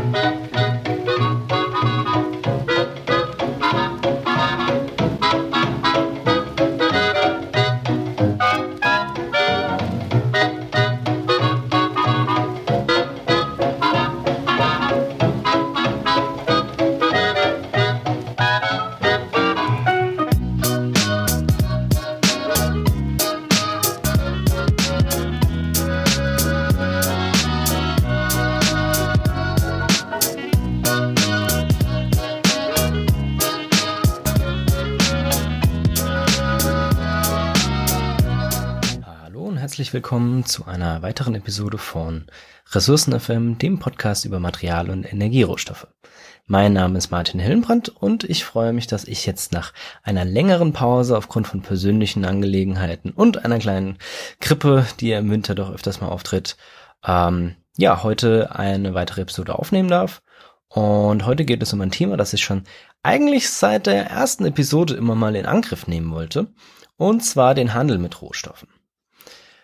Música herzlich willkommen zu einer weiteren Episode von Ressourcen FM, dem Podcast über Material- und Energierohstoffe. Mein Name ist Martin Hillenbrand und ich freue mich, dass ich jetzt nach einer längeren Pause aufgrund von persönlichen Angelegenheiten und einer kleinen Grippe, die im Winter doch öfters mal auftritt, ähm, ja, heute eine weitere Episode aufnehmen darf. Und heute geht es um ein Thema, das ich schon eigentlich seit der ersten Episode immer mal in Angriff nehmen wollte, und zwar den Handel mit Rohstoffen.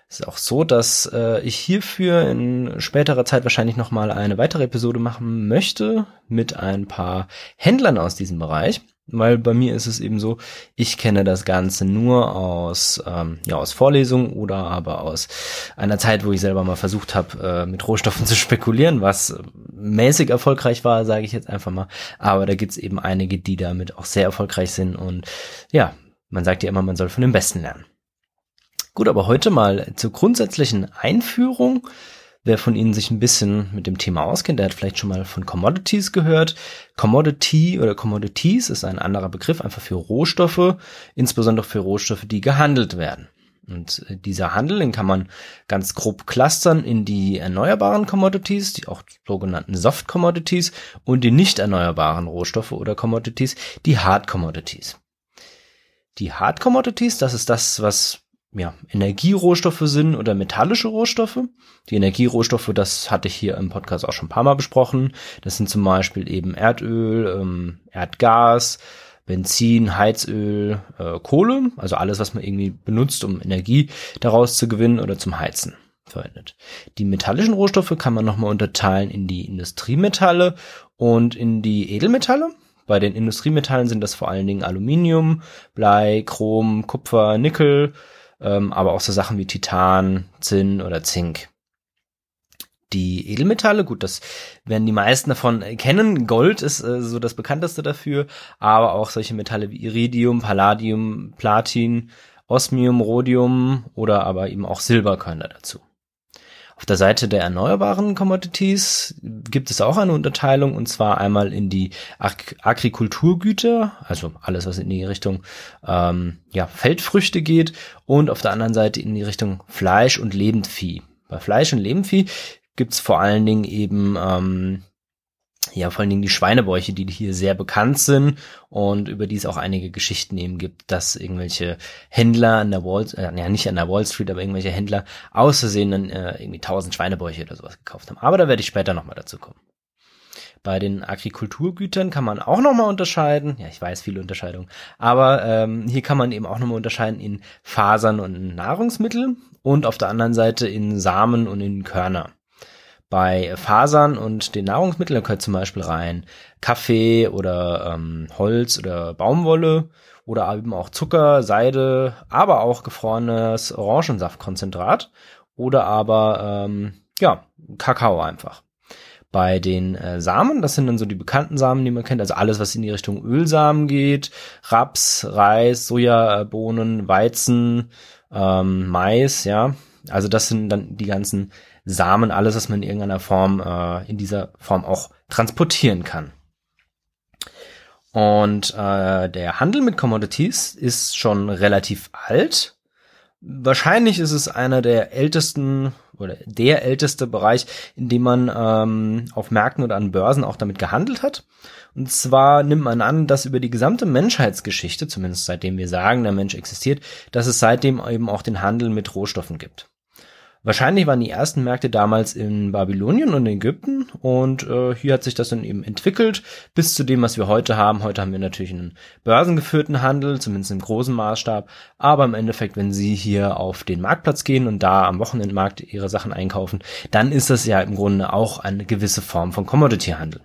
Es ist auch so, dass äh, ich hierfür in späterer Zeit wahrscheinlich nochmal eine weitere Episode machen möchte mit ein paar Händlern aus diesem Bereich. Weil bei mir ist es eben so, ich kenne das Ganze nur aus, ähm, ja, aus Vorlesungen oder aber aus einer Zeit, wo ich selber mal versucht habe, äh, mit Rohstoffen zu spekulieren, was mäßig erfolgreich war, sage ich jetzt einfach mal. Aber da gibt's eben einige, die damit auch sehr erfolgreich sind. Und ja, man sagt ja immer, man soll von den Besten lernen. Gut, aber heute mal zur grundsätzlichen Einführung. Wer von Ihnen sich ein bisschen mit dem Thema auskennt, der hat vielleicht schon mal von Commodities gehört. Commodity oder Commodities ist ein anderer Begriff einfach für Rohstoffe, insbesondere für Rohstoffe, die gehandelt werden. Und äh, dieser Handel, den kann man ganz grob clustern in die erneuerbaren Commodities, die auch sogenannten Soft Commodities und die nicht erneuerbaren Rohstoffe oder Commodities, die Hard Commodities. Die Hard Commodities, das ist das, was ja, Energierohstoffe sind oder metallische Rohstoffe. Die Energierohstoffe, das hatte ich hier im Podcast auch schon ein paar Mal besprochen. Das sind zum Beispiel eben Erdöl, ähm, Erdgas, Benzin, Heizöl, äh, Kohle, also alles, was man irgendwie benutzt, um Energie daraus zu gewinnen oder zum Heizen verwendet. Die metallischen Rohstoffe kann man nochmal unterteilen in die Industriemetalle und in die Edelmetalle. Bei den Industriemetallen sind das vor allen Dingen Aluminium, Blei, Chrom, Kupfer, Nickel, ähm, aber auch so Sachen wie Titan, Zinn oder Zink. Die Edelmetalle, gut, das werden die meisten davon kennen. Gold ist äh, so das bekannteste dafür, aber auch solche Metalle wie Iridium, Palladium, Platin, Osmium, Rhodium oder aber eben auch Silber gehören da dazu. Auf der Seite der erneuerbaren Commodities gibt es auch eine Unterteilung und zwar einmal in die Ag Agrikulturgüter, also alles, was in die Richtung ähm, ja, Feldfrüchte geht und auf der anderen Seite in die Richtung Fleisch und Lebendvieh. Bei Fleisch und Lebendvieh gibt es vor allen Dingen eben ähm, ja, vor allen Dingen die Schweinebäuche, die hier sehr bekannt sind und über die es auch einige Geschichten eben gibt, dass irgendwelche Händler an der Wall, äh, ja nicht an der Wall Street, aber irgendwelche Händler außersehen dann äh, irgendwie tausend Schweinebäuche oder sowas gekauft haben. Aber da werde ich später nochmal dazu kommen. Bei den Agrikulturgütern kann man auch nochmal unterscheiden. Ja, ich weiß viele Unterscheidungen. Aber ähm, hier kann man eben auch nochmal unterscheiden in Fasern und Nahrungsmittel und auf der anderen Seite in Samen und in Körner. Bei Fasern und den Nahrungsmitteln gehört zum Beispiel rein Kaffee oder ähm, Holz oder Baumwolle oder eben auch Zucker, Seide, aber auch gefrorenes Orangensaftkonzentrat oder aber ähm, ja Kakao einfach. Bei den äh, Samen, das sind dann so die bekannten Samen, die man kennt, also alles, was in die Richtung Ölsamen geht, Raps, Reis, Sojabohnen, Weizen, ähm, Mais, ja, also das sind dann die ganzen Samen, alles, was man in irgendeiner Form, äh, in dieser Form auch transportieren kann. Und äh, der Handel mit Commodities ist schon relativ alt. Wahrscheinlich ist es einer der ältesten oder der älteste Bereich, in dem man ähm, auf Märkten oder an Börsen auch damit gehandelt hat. Und zwar nimmt man an, dass über die gesamte Menschheitsgeschichte, zumindest seitdem wir sagen, der Mensch existiert, dass es seitdem eben auch den Handel mit Rohstoffen gibt. Wahrscheinlich waren die ersten Märkte damals in Babylonien und Ägypten und äh, hier hat sich das dann eben entwickelt bis zu dem, was wir heute haben. Heute haben wir natürlich einen börsengeführten Handel, zumindest im großen Maßstab, aber im Endeffekt, wenn Sie hier auf den Marktplatz gehen und da am Wochenendmarkt Ihre Sachen einkaufen, dann ist das ja im Grunde auch eine gewisse Form von Commodity-Handel.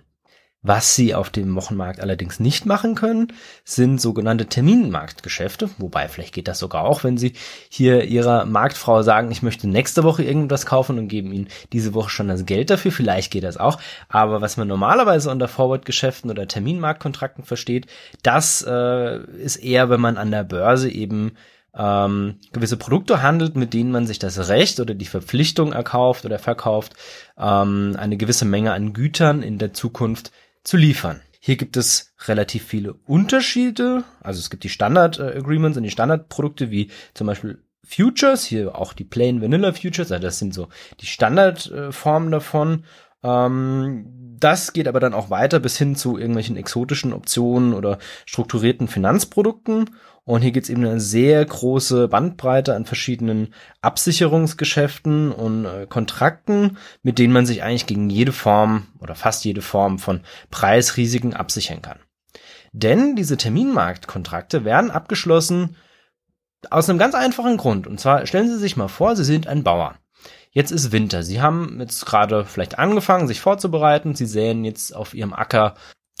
Was sie auf dem Wochenmarkt allerdings nicht machen können, sind sogenannte Terminmarktgeschäfte. Wobei, vielleicht geht das sogar auch, wenn sie hier ihrer Marktfrau sagen, ich möchte nächste Woche irgendwas kaufen und geben ihnen diese Woche schon das Geld dafür. Vielleicht geht das auch. Aber was man normalerweise unter Forward-Geschäften oder Terminmarktkontrakten versteht, das äh, ist eher, wenn man an der Börse eben ähm, gewisse Produkte handelt, mit denen man sich das Recht oder die Verpflichtung erkauft oder verkauft, ähm, eine gewisse Menge an Gütern in der Zukunft zu liefern. Hier gibt es relativ viele Unterschiede. Also es gibt die Standard äh, Agreements und die Standardprodukte wie zum Beispiel Futures, hier auch die Plain Vanilla Futures, also das sind so die Standardformen davon. Ähm, das geht aber dann auch weiter bis hin zu irgendwelchen exotischen Optionen oder strukturierten Finanzprodukten. Und hier gibt es eben eine sehr große Bandbreite an verschiedenen Absicherungsgeschäften und äh, Kontrakten, mit denen man sich eigentlich gegen jede Form oder fast jede Form von Preisrisiken absichern kann. Denn diese Terminmarktkontrakte werden abgeschlossen aus einem ganz einfachen Grund. Und zwar stellen Sie sich mal vor, Sie sind ein Bauer. Jetzt ist Winter. Sie haben jetzt gerade vielleicht angefangen, sich vorzubereiten. Sie säen jetzt auf Ihrem Acker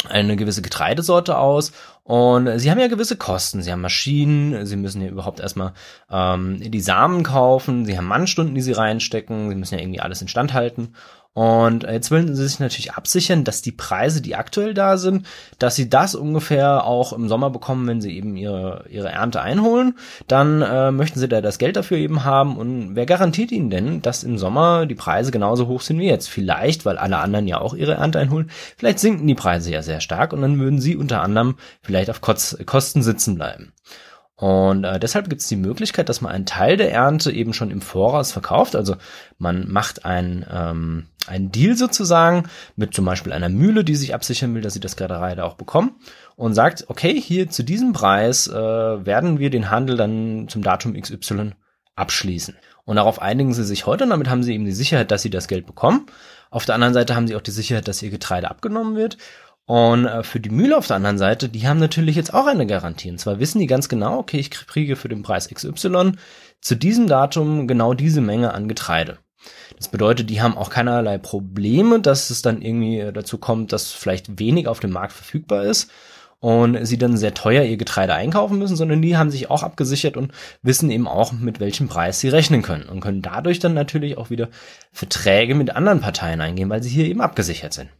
eine gewisse Getreidesorte aus und sie haben ja gewisse Kosten. Sie haben Maschinen, sie müssen ja überhaupt erstmal ähm, die Samen kaufen, sie haben Mannstunden, die sie reinstecken, sie müssen ja irgendwie alles instand halten. Und jetzt wollen sie sich natürlich absichern, dass die Preise, die aktuell da sind, dass sie das ungefähr auch im Sommer bekommen, wenn sie eben ihre, ihre Ernte einholen. Dann äh, möchten sie da das Geld dafür eben haben. Und wer garantiert ihnen denn, dass im Sommer die Preise genauso hoch sind wie jetzt? Vielleicht, weil alle anderen ja auch ihre Ernte einholen. Vielleicht sinken die Preise ja sehr stark und dann würden sie unter anderem vielleicht auf Kosten sitzen bleiben. Und äh, deshalb gibt es die Möglichkeit, dass man einen Teil der Ernte eben schon im Voraus verkauft. Also man macht ein, ähm, einen Deal sozusagen mit zum Beispiel einer Mühle, die sich absichern will, dass sie das Getreide auch bekommen und sagt, okay, hier zu diesem Preis äh, werden wir den Handel dann zum Datum XY abschließen. Und darauf einigen sie sich heute und damit haben sie eben die Sicherheit, dass sie das Geld bekommen. Auf der anderen Seite haben sie auch die Sicherheit, dass ihr Getreide abgenommen wird. Und äh, für die Mühle auf der anderen Seite, die haben natürlich jetzt auch eine Garantie. Und zwar wissen die ganz genau, okay, ich kriege für den Preis XY zu diesem Datum genau diese Menge an Getreide. Das bedeutet, die haben auch keinerlei Probleme, dass es dann irgendwie äh, dazu kommt, dass vielleicht wenig auf dem Markt verfügbar ist und sie dann sehr teuer ihr Getreide einkaufen müssen, sondern die haben sich auch abgesichert und wissen eben auch, mit welchem Preis sie rechnen können und können dadurch dann natürlich auch wieder Verträge mit anderen Parteien eingehen, weil sie hier eben abgesichert sind.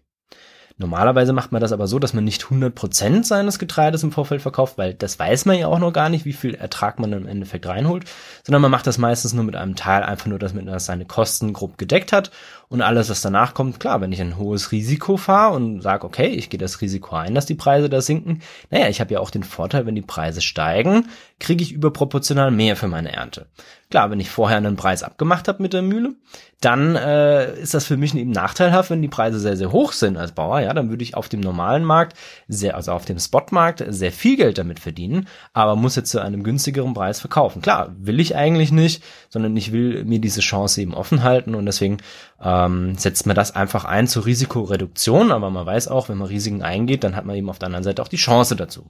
Normalerweise macht man das aber so, dass man nicht 100% seines Getreides im Vorfeld verkauft, weil das weiß man ja auch noch gar nicht, wie viel Ertrag man im Endeffekt reinholt, sondern man macht das meistens nur mit einem Teil, einfach nur, dass man seine Kosten grob gedeckt hat und alles, was danach kommt, klar, wenn ich ein hohes Risiko fahre und sage, okay, ich gehe das Risiko ein, dass die Preise da sinken, naja, ich habe ja auch den Vorteil, wenn die Preise steigen, kriege ich überproportional mehr für meine Ernte. Klar, wenn ich vorher einen Preis abgemacht habe mit der Mühle, dann äh, ist das für mich eben nachteilhaft, wenn die Preise sehr, sehr hoch sind als Bauer. Ja, dann würde ich auf dem normalen Markt, sehr, also auf dem Spotmarkt, sehr viel Geld damit verdienen, aber muss jetzt zu einem günstigeren Preis verkaufen. Klar, will ich eigentlich nicht, sondern ich will mir diese Chance eben offen halten und deswegen ähm, setzt man das einfach ein zur Risikoreduktion. Aber man weiß auch, wenn man Risiken eingeht, dann hat man eben auf der anderen Seite auch die Chance dazu.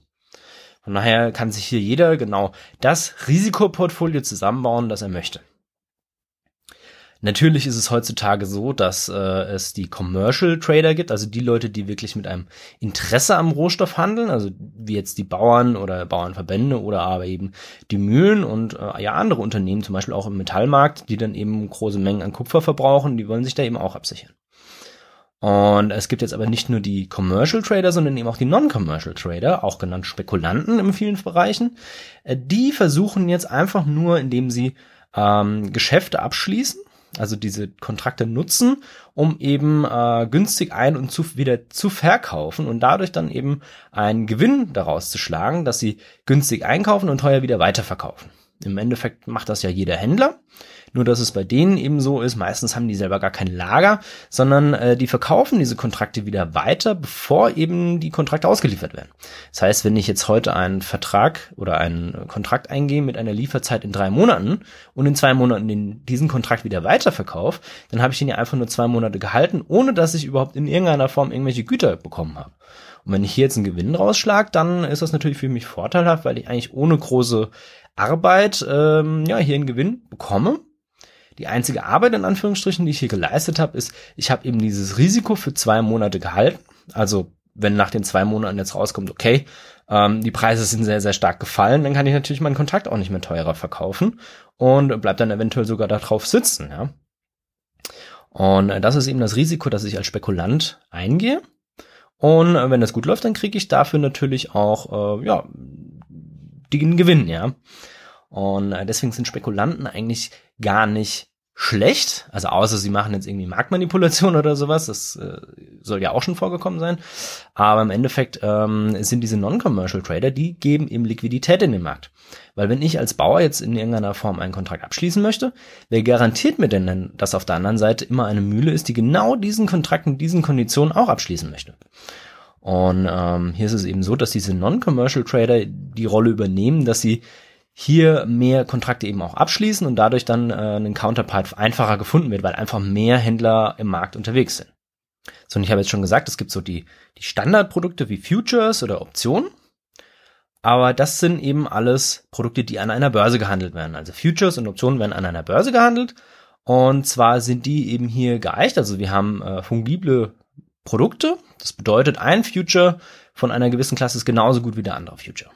Von daher kann sich hier jeder genau das Risikoportfolio zusammenbauen, das er möchte. Natürlich ist es heutzutage so, dass äh, es die Commercial Trader gibt, also die Leute, die wirklich mit einem Interesse am Rohstoff handeln, also wie jetzt die Bauern oder Bauernverbände oder aber eben die Mühlen und äh, ja andere Unternehmen, zum Beispiel auch im Metallmarkt, die dann eben große Mengen an Kupfer verbrauchen, die wollen sich da eben auch absichern. Und es gibt jetzt aber nicht nur die Commercial Trader, sondern eben auch die Non-Commercial Trader, auch genannt Spekulanten in vielen Bereichen. Äh, die versuchen jetzt einfach nur, indem sie ähm, Geschäfte abschließen, also diese Kontrakte nutzen, um eben äh, günstig ein und zu, wieder zu verkaufen und dadurch dann eben einen Gewinn daraus zu schlagen, dass sie günstig einkaufen und teuer wieder weiterverkaufen. Im Endeffekt macht das ja jeder Händler. Nur dass es bei denen eben so ist, meistens haben die selber gar kein Lager, sondern äh, die verkaufen diese Kontrakte wieder weiter, bevor eben die Kontrakte ausgeliefert werden. Das heißt, wenn ich jetzt heute einen Vertrag oder einen Kontrakt eingehe mit einer Lieferzeit in drei Monaten und in zwei Monaten den, diesen Kontrakt wieder weiterverkaufe, dann habe ich den ja einfach nur zwei Monate gehalten, ohne dass ich überhaupt in irgendeiner Form irgendwelche Güter bekommen habe. Und wenn ich hier jetzt einen Gewinn rausschlag, dann ist das natürlich für mich vorteilhaft, weil ich eigentlich ohne große Arbeit ähm, ja hier einen Gewinn bekomme. Die einzige Arbeit in Anführungsstrichen, die ich hier geleistet habe, ist, ich habe eben dieses Risiko für zwei Monate gehalten. Also wenn nach den zwei Monaten jetzt rauskommt, okay, ähm, die Preise sind sehr, sehr stark gefallen, dann kann ich natürlich meinen Kontakt auch nicht mehr teurer verkaufen und bleibt dann eventuell sogar darauf sitzen, ja. Und das ist eben das Risiko, dass ich als Spekulant eingehe. Und wenn das gut läuft, dann kriege ich dafür natürlich auch äh, ja den Gewinn, ja. Und äh, deswegen sind Spekulanten eigentlich gar nicht schlecht, also außer sie machen jetzt irgendwie Marktmanipulation oder sowas, das äh, soll ja auch schon vorgekommen sein, aber im Endeffekt ähm, sind diese Non-Commercial Trader, die geben eben Liquidität in den Markt. Weil wenn ich als Bauer jetzt in irgendeiner Form einen Kontrakt abschließen möchte, wer garantiert mir denn, dass auf der anderen Seite immer eine Mühle ist, die genau diesen Kontrakt in diesen Konditionen auch abschließen möchte? Und ähm, hier ist es eben so, dass diese Non-Commercial Trader die Rolle übernehmen, dass sie hier mehr Kontrakte eben auch abschließen und dadurch dann äh, ein Counterpart einfacher gefunden wird, weil einfach mehr Händler im Markt unterwegs sind. So, und ich habe jetzt schon gesagt, es gibt so die, die Standardprodukte wie Futures oder Optionen. Aber das sind eben alles Produkte, die an einer Börse gehandelt werden. Also Futures und Optionen werden an einer Börse gehandelt. Und zwar sind die eben hier geeicht. Also wir haben äh, fungible Produkte. Das bedeutet, ein Future von einer gewissen Klasse ist genauso gut wie der andere Future.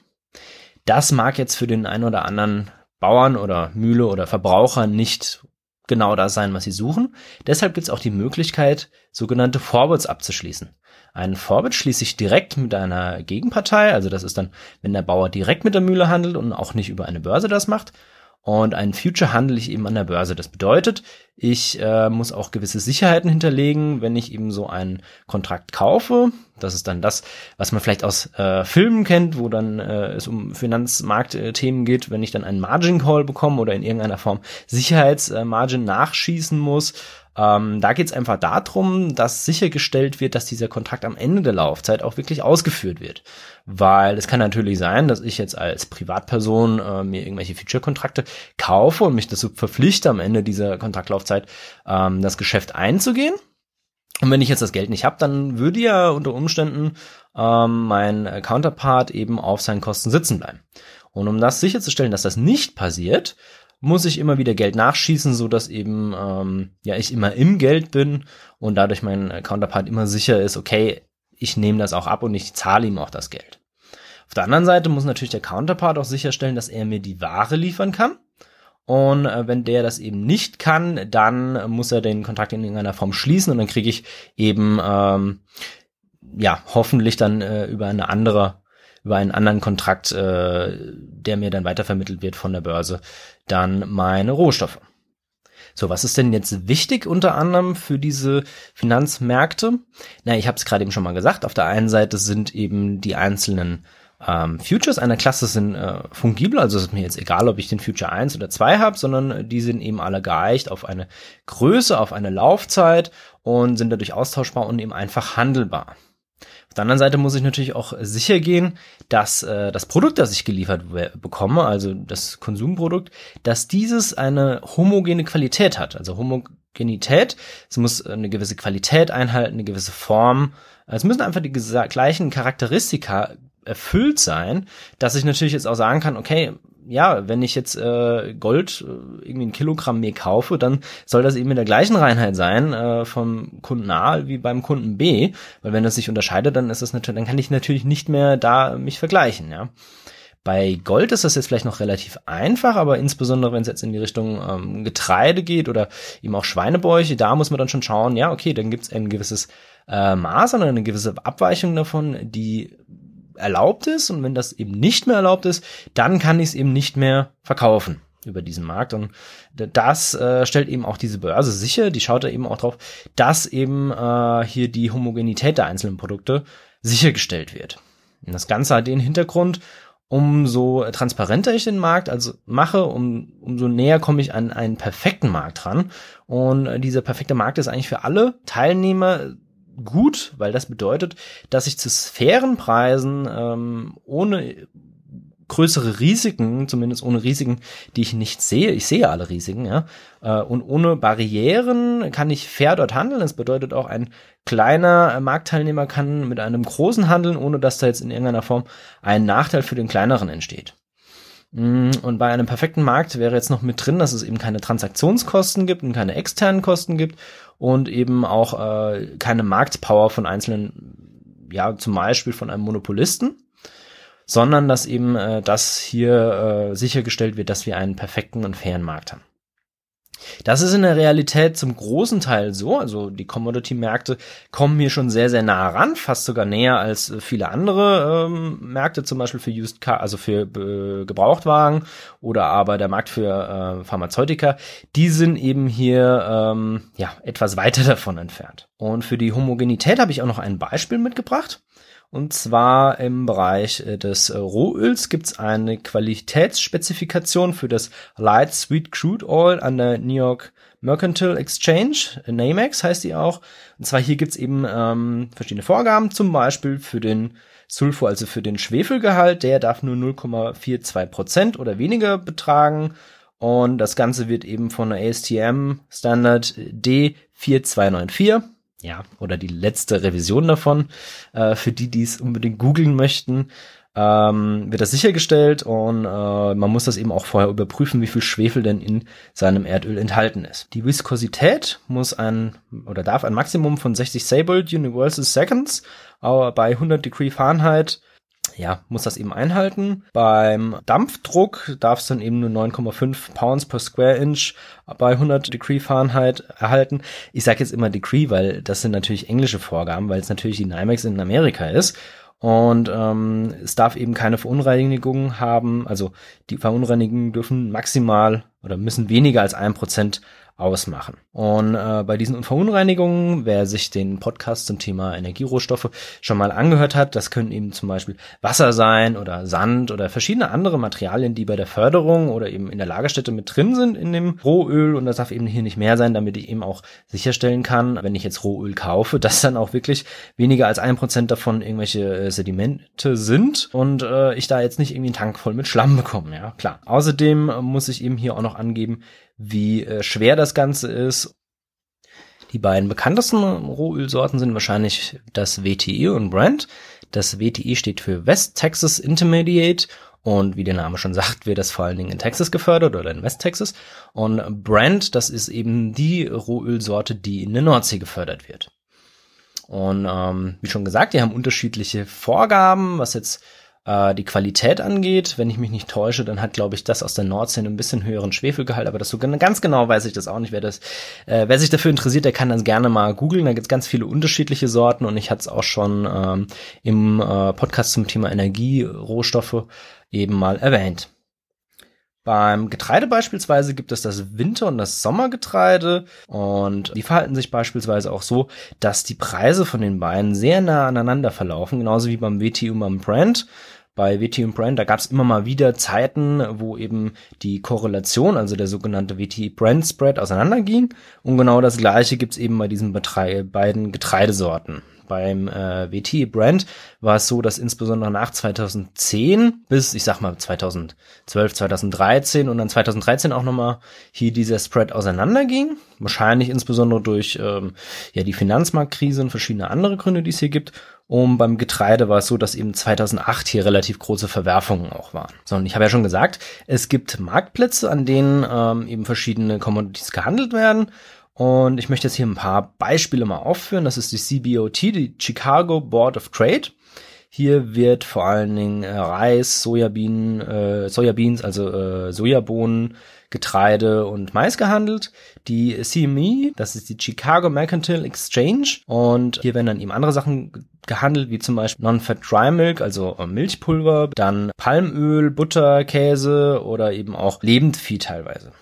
Das mag jetzt für den einen oder anderen Bauern oder Mühle oder Verbraucher nicht genau das sein, was sie suchen. Deshalb gibt es auch die Möglichkeit, sogenannte Forwards abzuschließen. Einen Forward schließe ich direkt mit einer Gegenpartei, also das ist dann, wenn der Bauer direkt mit der Mühle handelt und auch nicht über eine Börse das macht. Und ein Future handle ich eben an der Börse. Das bedeutet, ich äh, muss auch gewisse Sicherheiten hinterlegen, wenn ich eben so einen Kontrakt kaufe. Das ist dann das, was man vielleicht aus äh, Filmen kennt, wo dann äh, es um Finanzmarktthemen geht, wenn ich dann einen Margin Call bekomme oder in irgendeiner Form Sicherheitsmargin nachschießen muss. Ähm, da geht es einfach darum, dass sichergestellt wird, dass dieser Kontrakt am Ende der Laufzeit auch wirklich ausgeführt wird. Weil es kann natürlich sein, dass ich jetzt als Privatperson äh, mir irgendwelche Future-Kontrakte kaufe und mich dazu verpflichte, am Ende dieser Kontraktlaufzeit ähm, das Geschäft einzugehen. Und wenn ich jetzt das Geld nicht habe, dann würde ja unter Umständen ähm, mein Counterpart eben auf seinen Kosten sitzen bleiben. Und um das sicherzustellen, dass das nicht passiert, muss ich immer wieder Geld nachschießen, so dass eben ähm, ja ich immer im Geld bin und dadurch mein Counterpart immer sicher ist, okay, ich nehme das auch ab und ich zahle ihm auch das Geld. Auf der anderen Seite muss natürlich der Counterpart auch sicherstellen, dass er mir die Ware liefern kann. Und äh, wenn der das eben nicht kann, dann muss er den Kontrakt in irgendeiner Form schließen und dann kriege ich eben ähm, ja hoffentlich dann äh, über eine andere über einen anderen Kontrakt, äh, der mir dann weitervermittelt wird von der Börse, dann meine Rohstoffe. So, was ist denn jetzt wichtig unter anderem für diese Finanzmärkte? Na, ich habe es gerade eben schon mal gesagt. Auf der einen Seite sind eben die einzelnen ähm, Futures einer Klasse sind äh, fungibel, also ist mir jetzt egal, ob ich den Future 1 oder 2 habe, sondern die sind eben alle geeicht auf eine Größe, auf eine Laufzeit und sind dadurch austauschbar und eben einfach handelbar der anderen Seite muss ich natürlich auch sicher gehen, dass äh, das Produkt, das ich geliefert bekomme, also das Konsumprodukt, dass dieses eine homogene Qualität hat. Also Homogenität, es muss eine gewisse Qualität einhalten, eine gewisse Form. Es müssen einfach die gleichen Charakteristika erfüllt sein, dass ich natürlich jetzt auch sagen kann, okay, ja, wenn ich jetzt äh, Gold äh, irgendwie ein Kilogramm mehr kaufe, dann soll das eben in der gleichen Reinheit sein äh, vom Kunden A wie beim Kunden B, weil wenn das sich unterscheidet, dann ist das natürlich, dann kann ich natürlich nicht mehr da mich vergleichen, ja. Bei Gold ist das jetzt vielleicht noch relativ einfach, aber insbesondere wenn es jetzt in die Richtung ähm, Getreide geht oder eben auch Schweinebäuche, da muss man dann schon schauen, ja, okay, dann gibt es ein gewisses äh, Maß oder eine gewisse Abweichung davon, die erlaubt ist und wenn das eben nicht mehr erlaubt ist, dann kann ich es eben nicht mehr verkaufen über diesen Markt und das äh, stellt eben auch diese Börse sicher, die schaut da eben auch drauf, dass eben äh, hier die Homogenität der einzelnen Produkte sichergestellt wird. Und das Ganze hat den Hintergrund, umso transparenter ich den Markt also mache, um, umso näher komme ich an einen perfekten Markt ran. Und äh, dieser perfekte Markt ist eigentlich für alle Teilnehmer gut, weil das bedeutet, dass ich zu fairen Preisen ähm, ohne größere Risiken, zumindest ohne Risiken, die ich nicht sehe. Ich sehe alle Risiken, ja. Äh, und ohne Barrieren kann ich fair dort handeln. Das bedeutet auch, ein kleiner Marktteilnehmer kann mit einem großen handeln, ohne dass da jetzt in irgendeiner Form ein Nachteil für den kleineren entsteht. Mm, und bei einem perfekten Markt wäre jetzt noch mit drin, dass es eben keine Transaktionskosten gibt und keine externen Kosten gibt und eben auch äh, keine Marktpower von einzelnen, ja, zum Beispiel von einem Monopolisten sondern dass eben äh, das hier äh, sichergestellt wird, dass wir einen perfekten und fairen Markt haben. Das ist in der Realität zum großen Teil so. Also die Commodity-Märkte kommen hier schon sehr, sehr nah ran, fast sogar näher als äh, viele andere ähm, Märkte, zum Beispiel für Used Car, also für äh, Gebrauchtwagen oder aber der Markt für äh, Pharmazeutika. Die sind eben hier ähm, ja etwas weiter davon entfernt. Und für die Homogenität habe ich auch noch ein Beispiel mitgebracht. Und zwar im Bereich äh, des äh, Rohöls gibt es eine Qualitätsspezifikation für das Light Sweet Crude Oil an der New York Mercantile Exchange, NAMEX heißt die auch. Und zwar hier gibt es eben ähm, verschiedene Vorgaben, zum Beispiel für den Sulfur, also für den Schwefelgehalt, der darf nur 0,42 Prozent oder weniger betragen. Und das Ganze wird eben von der ASTM Standard D4294 ja, oder die letzte Revision davon, äh, für die, die es unbedingt googeln möchten, ähm, wird das sichergestellt und äh, man muss das eben auch vorher überprüfen, wie viel Schwefel denn in seinem Erdöl enthalten ist. Die Viskosität muss ein oder darf ein Maximum von 60 Sabold Universal Seconds aber bei 100 Degree Fahrenheit ja, muss das eben einhalten. Beim Dampfdruck darf es dann eben nur 9,5 Pounds per Square Inch bei 100 Degree Fahrenheit erhalten. Ich sage jetzt immer Degree, weil das sind natürlich englische Vorgaben, weil es natürlich die NYMEX in Amerika ist. Und ähm, es darf eben keine Verunreinigungen haben. Also die Verunreinigungen dürfen maximal oder müssen weniger als ein Prozent ausmachen. Und äh, bei diesen Verunreinigungen, wer sich den Podcast zum Thema Energierohstoffe schon mal angehört hat, das können eben zum Beispiel Wasser sein oder Sand oder verschiedene andere Materialien, die bei der Förderung oder eben in der Lagerstätte mit drin sind in dem Rohöl. Und das darf eben hier nicht mehr sein, damit ich eben auch sicherstellen kann, wenn ich jetzt Rohöl kaufe, dass dann auch wirklich weniger als ein Prozent davon irgendwelche äh, Sedimente sind und äh, ich da jetzt nicht irgendwie einen Tank voll mit Schlamm bekomme. Ja, klar. Außerdem muss ich eben hier auch noch angeben, wie äh, schwer das Ganze ist. Die beiden bekanntesten Rohölsorten sind wahrscheinlich das WTI und Brent. Das WTI steht für West Texas Intermediate und wie der Name schon sagt, wird das vor allen Dingen in Texas gefördert oder in West Texas. Und Brent, das ist eben die Rohölsorte, die in der Nordsee gefördert wird. Und ähm, wie schon gesagt, die haben unterschiedliche Vorgaben, was jetzt äh, die Qualität angeht. Wenn ich mich nicht täusche, dann hat, glaube ich, das aus der Nordsee ein bisschen höheren Schwefelgehalt, aber das so ganz genau weiß ich das auch nicht. Wer das, äh, wer sich dafür interessiert, der kann das gerne mal googeln. Da gibt's ganz viele unterschiedliche Sorten und ich hatte es auch schon ähm, im äh, Podcast zum Thema Energie, Rohstoffe eben mal erwähnt. Beim Getreide beispielsweise gibt es das Winter- und das Sommergetreide und die verhalten sich beispielsweise auch so, dass die Preise von den beiden sehr nah aneinander verlaufen, genauso wie beim WT und beim Brand bei WT und Brand, da gab es immer mal wieder Zeiten, wo eben die Korrelation, also der sogenannte WT-Brand-Spread auseinanderging. Und genau das gleiche gibt's eben bei diesen beiden Getreidesorten. Beim äh, WT Brand war es so, dass insbesondere nach 2010 bis, ich sag mal, 2012, 2013 und dann 2013 auch nochmal hier dieser Spread auseinanderging. Wahrscheinlich insbesondere durch ähm, ja die Finanzmarktkrise und verschiedene andere Gründe, die es hier gibt. Und beim Getreide war es so, dass eben 2008 hier relativ große Verwerfungen auch waren. So, und ich habe ja schon gesagt, es gibt Marktplätze, an denen ähm, eben verschiedene Commodities gehandelt werden. Und ich möchte jetzt hier ein paar Beispiele mal aufführen. Das ist die CBOT, die Chicago Board of Trade. Hier wird vor allen Dingen äh, Reis, Sojabienen, äh, Sojabeans, also äh, Sojabohnen, Getreide und Mais gehandelt. Die CME, das ist die Chicago Mercantile Exchange und hier werden dann eben andere Sachen gehandelt, wie zum Beispiel Non-Fat Dry Milk, also äh, Milchpulver, dann Palmöl, Butter, Käse oder eben auch Lebendvieh teilweise.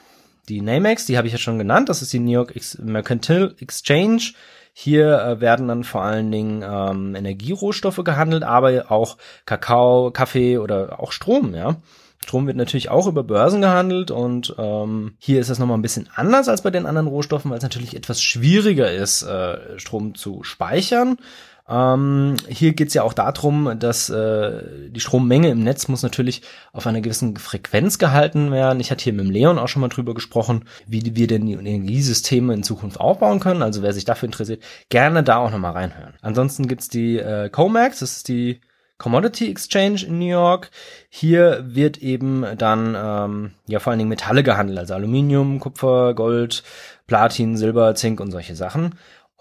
Die Namex, die habe ich ja schon genannt, das ist die New York Mercantile Exchange. Hier äh, werden dann vor allen Dingen ähm, Energierohstoffe gehandelt, aber auch Kakao, Kaffee oder auch Strom, ja. Strom wird natürlich auch über Börsen gehandelt und ähm, hier ist es nochmal ein bisschen anders als bei den anderen Rohstoffen, weil es natürlich etwas schwieriger ist, äh, Strom zu speichern. Ähm, hier geht es ja auch darum, dass äh, die Strommenge im Netz muss natürlich auf einer gewissen Frequenz gehalten werden. Ich hatte hier mit dem Leon auch schon mal drüber gesprochen, wie wir denn die Energiesysteme in Zukunft aufbauen können. Also wer sich dafür interessiert, gerne da auch nochmal reinhören. Ansonsten gibt's die äh, COMEX, das ist die Commodity Exchange in New York. Hier wird eben dann ähm, ja vor allen Dingen Metalle gehandelt, also Aluminium, Kupfer, Gold, Platin, Silber, Zink und solche Sachen.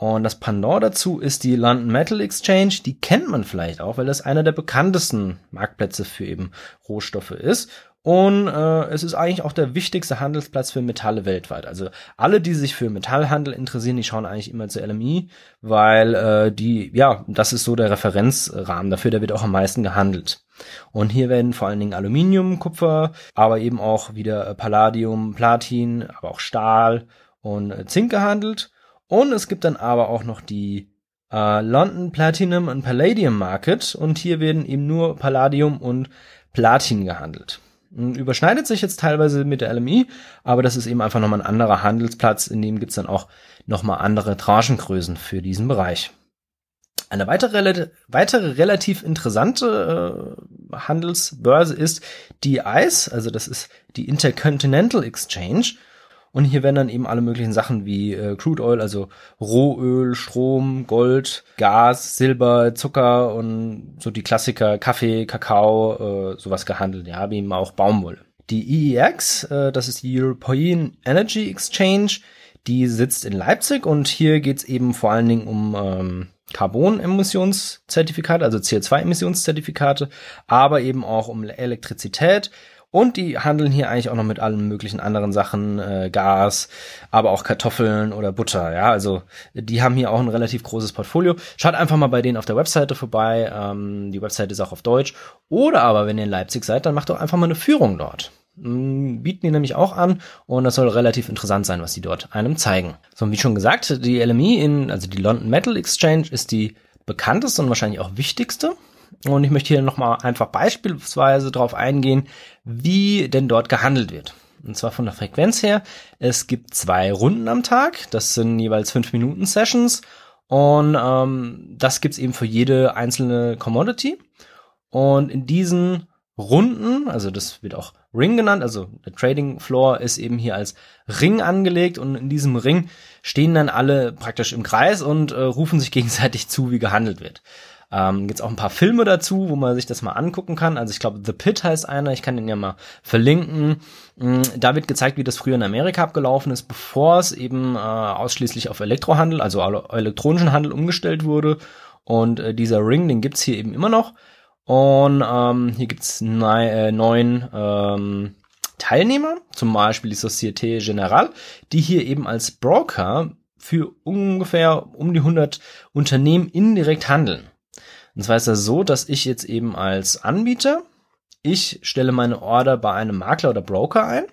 Und das Pendant dazu ist die London Metal Exchange. Die kennt man vielleicht auch, weil das einer der bekanntesten Marktplätze für eben Rohstoffe ist. Und äh, es ist eigentlich auch der wichtigste Handelsplatz für Metalle weltweit. Also alle, die sich für Metallhandel interessieren, die schauen eigentlich immer zur LMI, weil äh, die, ja, das ist so der Referenzrahmen dafür, da wird auch am meisten gehandelt. Und hier werden vor allen Dingen Aluminium, Kupfer, aber eben auch wieder Palladium, Platin, aber auch Stahl und äh, Zink gehandelt. Und es gibt dann aber auch noch die äh, London Platinum and Palladium Market und hier werden eben nur Palladium und Platin gehandelt. Überschneidet sich jetzt teilweise mit der LMI, aber das ist eben einfach nochmal ein anderer Handelsplatz, in dem gibt's dann auch nochmal andere Tranchengrößen für diesen Bereich. Eine weitere, weitere relativ interessante äh, Handelsbörse ist die ICE, also das ist die Intercontinental Exchange. Und hier werden dann eben alle möglichen Sachen wie äh, Crude Oil, also Rohöl, Strom, Gold, Gas, Silber, Zucker und so die Klassiker Kaffee, Kakao, äh, sowas gehandelt. Ja, wie eben auch Baumwolle. Die EEX, äh, das ist die European Energy Exchange, die sitzt in Leipzig und hier geht's eben vor allen Dingen um ähm, Carbon-Emissionszertifikate, also CO2-Emissionszertifikate, aber eben auch um Elektrizität, und die handeln hier eigentlich auch noch mit allen möglichen anderen Sachen, äh, Gas, aber auch Kartoffeln oder Butter. Ja, also die haben hier auch ein relativ großes Portfolio. Schaut einfach mal bei denen auf der Webseite vorbei. Ähm, die Webseite ist auch auf Deutsch. Oder aber, wenn ihr in Leipzig seid, dann macht doch einfach mal eine Führung dort. Mm, bieten die nämlich auch an und das soll relativ interessant sein, was die dort einem zeigen. So, wie schon gesagt, die LME in, also die London Metal Exchange ist die bekannteste und wahrscheinlich auch wichtigste. Und ich möchte hier nochmal einfach beispielsweise darauf eingehen, wie denn dort gehandelt wird. Und zwar von der Frequenz her. Es gibt zwei Runden am Tag. Das sind jeweils fünf Minuten Sessions. Und ähm, das gibt's eben für jede einzelne Commodity. Und in diesen Runden, also das wird auch Ring genannt, also der Trading Floor ist eben hier als Ring angelegt und in diesem Ring stehen dann alle praktisch im Kreis und äh, rufen sich gegenseitig zu, wie gehandelt wird. Ähm, Gibt auch ein paar Filme dazu, wo man sich das mal angucken kann. Also ich glaube, The Pit heißt einer, ich kann den ja mal verlinken. Mm, da wird gezeigt, wie das früher in Amerika abgelaufen ist, bevor es eben äh, ausschließlich auf Elektrohandel, also elektronischen Handel umgestellt wurde. Und äh, dieser Ring, den gibt's hier eben immer noch. Und ähm, hier gibt's ne äh, neun ähm, Teilnehmer, zum Beispiel die Societe Generale, die hier eben als Broker für ungefähr um die 100 Unternehmen indirekt handeln. Und zwar ist das so, dass ich jetzt eben als Anbieter, ich stelle meine Order bei einem Makler oder Broker ein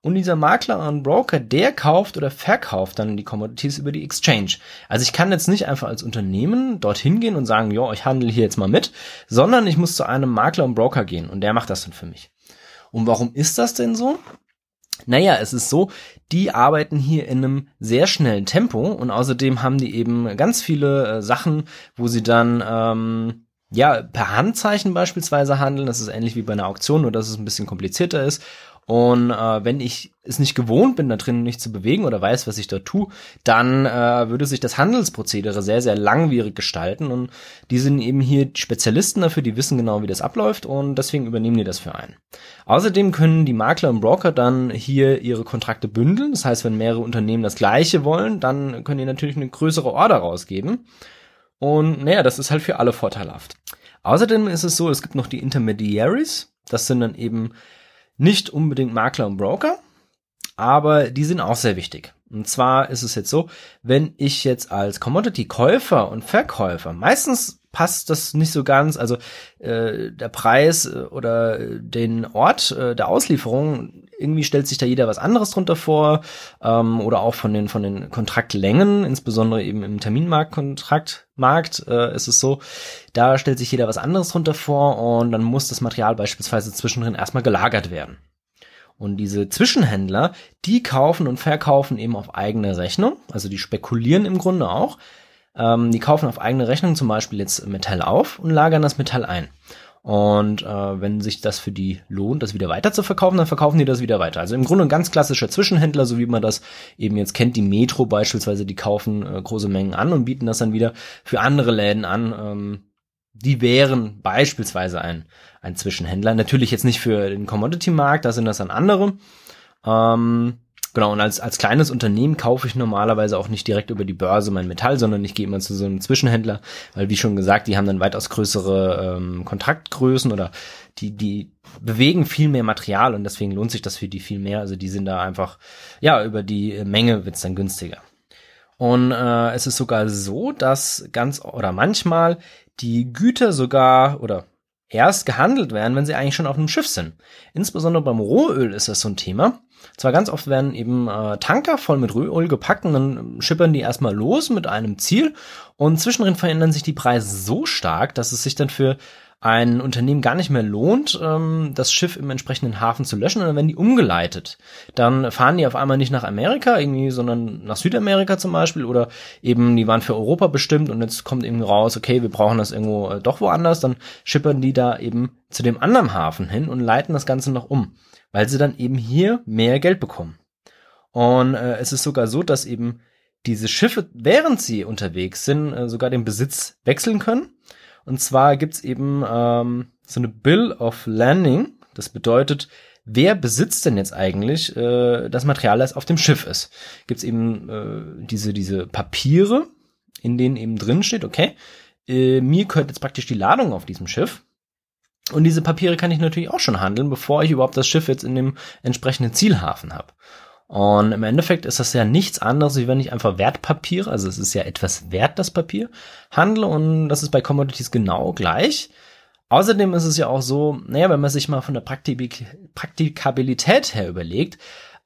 und dieser Makler und Broker, der kauft oder verkauft dann die Commodities über die Exchange. Also ich kann jetzt nicht einfach als Unternehmen dorthin gehen und sagen, ja, ich handle hier jetzt mal mit, sondern ich muss zu einem Makler und Broker gehen und der macht das dann für mich. Und warum ist das denn so? Naja, es ist so, die arbeiten hier in einem sehr schnellen Tempo und außerdem haben die eben ganz viele äh, Sachen, wo sie dann ähm, ja per Handzeichen beispielsweise handeln. Das ist ähnlich wie bei einer Auktion, nur dass es ein bisschen komplizierter ist. Und äh, wenn ich es nicht gewohnt bin, da drinnen nicht zu bewegen oder weiß, was ich dort tue, dann äh, würde sich das Handelsprozedere sehr, sehr langwierig gestalten. Und die sind eben hier Spezialisten dafür, die wissen genau, wie das abläuft und deswegen übernehmen die das für einen. Außerdem können die Makler und Broker dann hier ihre Kontrakte bündeln. Das heißt, wenn mehrere Unternehmen das gleiche wollen, dann können die natürlich eine größere Order rausgeben. Und naja, das ist halt für alle vorteilhaft. Außerdem ist es so, es gibt noch die Intermediaries. Das sind dann eben nicht unbedingt Makler und Broker, aber die sind auch sehr wichtig. Und zwar ist es jetzt so, wenn ich jetzt als Commodity-Käufer und Verkäufer, meistens passt das nicht so ganz, also äh, der Preis äh, oder den Ort äh, der Auslieferung irgendwie stellt sich da jeder was anderes drunter vor ähm, oder auch von den von den Kontraktlängen, insbesondere eben im Terminmarktkontraktmarkt äh, ist es so, da stellt sich jeder was anderes drunter vor und dann muss das Material beispielsweise zwischendrin erstmal gelagert werden. Und diese Zwischenhändler, die kaufen und verkaufen eben auf eigene Rechnung, also die spekulieren im Grunde auch. Ähm, die kaufen auf eigene Rechnung zum Beispiel jetzt Metall auf und lagern das Metall ein. Und äh, wenn sich das für die lohnt, das wieder weiter zu verkaufen, dann verkaufen die das wieder weiter. Also im Grunde ein ganz klassischer Zwischenhändler, so wie man das eben jetzt kennt, die Metro beispielsweise, die kaufen äh, große Mengen an und bieten das dann wieder für andere Läden an. Ähm, die wären beispielsweise ein, ein Zwischenhändler. Natürlich jetzt nicht für den Commodity-Markt, da sind das dann andere. Ähm, Genau, und als, als kleines Unternehmen kaufe ich normalerweise auch nicht direkt über die Börse mein Metall, sondern ich gehe immer zu so einem Zwischenhändler, weil wie schon gesagt, die haben dann weitaus größere ähm, Kontraktgrößen oder die, die bewegen viel mehr Material und deswegen lohnt sich das für die viel mehr. Also die sind da einfach, ja, über die Menge wird's dann günstiger. Und äh, es ist sogar so, dass ganz oder manchmal die Güter sogar oder erst gehandelt werden, wenn sie eigentlich schon auf einem Schiff sind. Insbesondere beim Rohöl ist das so ein Thema. Zwar ganz oft werden eben äh, Tanker voll mit Rohöl gepackt und dann schippern die erstmal los mit einem Ziel und zwischendrin verändern sich die Preise so stark, dass es sich dann für ein Unternehmen gar nicht mehr lohnt, ähm, das Schiff im entsprechenden Hafen zu löschen, und dann werden die umgeleitet. Dann fahren die auf einmal nicht nach Amerika irgendwie, sondern nach Südamerika zum Beispiel oder eben die waren für Europa bestimmt und jetzt kommt irgendwie raus, okay, wir brauchen das irgendwo äh, doch woanders, dann schippern die da eben zu dem anderen Hafen hin und leiten das Ganze noch um weil sie dann eben hier mehr Geld bekommen. Und äh, es ist sogar so, dass eben diese Schiffe, während sie unterwegs sind, äh, sogar den Besitz wechseln können. Und zwar gibt's eben ähm, so eine Bill of Landing. Das bedeutet, wer besitzt denn jetzt eigentlich äh, das Material, das auf dem Schiff ist? Gibt's eben äh, diese, diese Papiere, in denen eben drin steht, okay, äh, mir gehört jetzt praktisch die Ladung auf diesem Schiff. Und diese Papiere kann ich natürlich auch schon handeln, bevor ich überhaupt das Schiff jetzt in dem entsprechenden Zielhafen habe. Und im Endeffekt ist das ja nichts anderes, wie wenn ich einfach Wertpapiere, also es ist ja etwas wert, das Papier, handle und das ist bei Commodities genau gleich. Außerdem ist es ja auch so, naja, wenn man sich mal von der Praktik Praktikabilität her überlegt,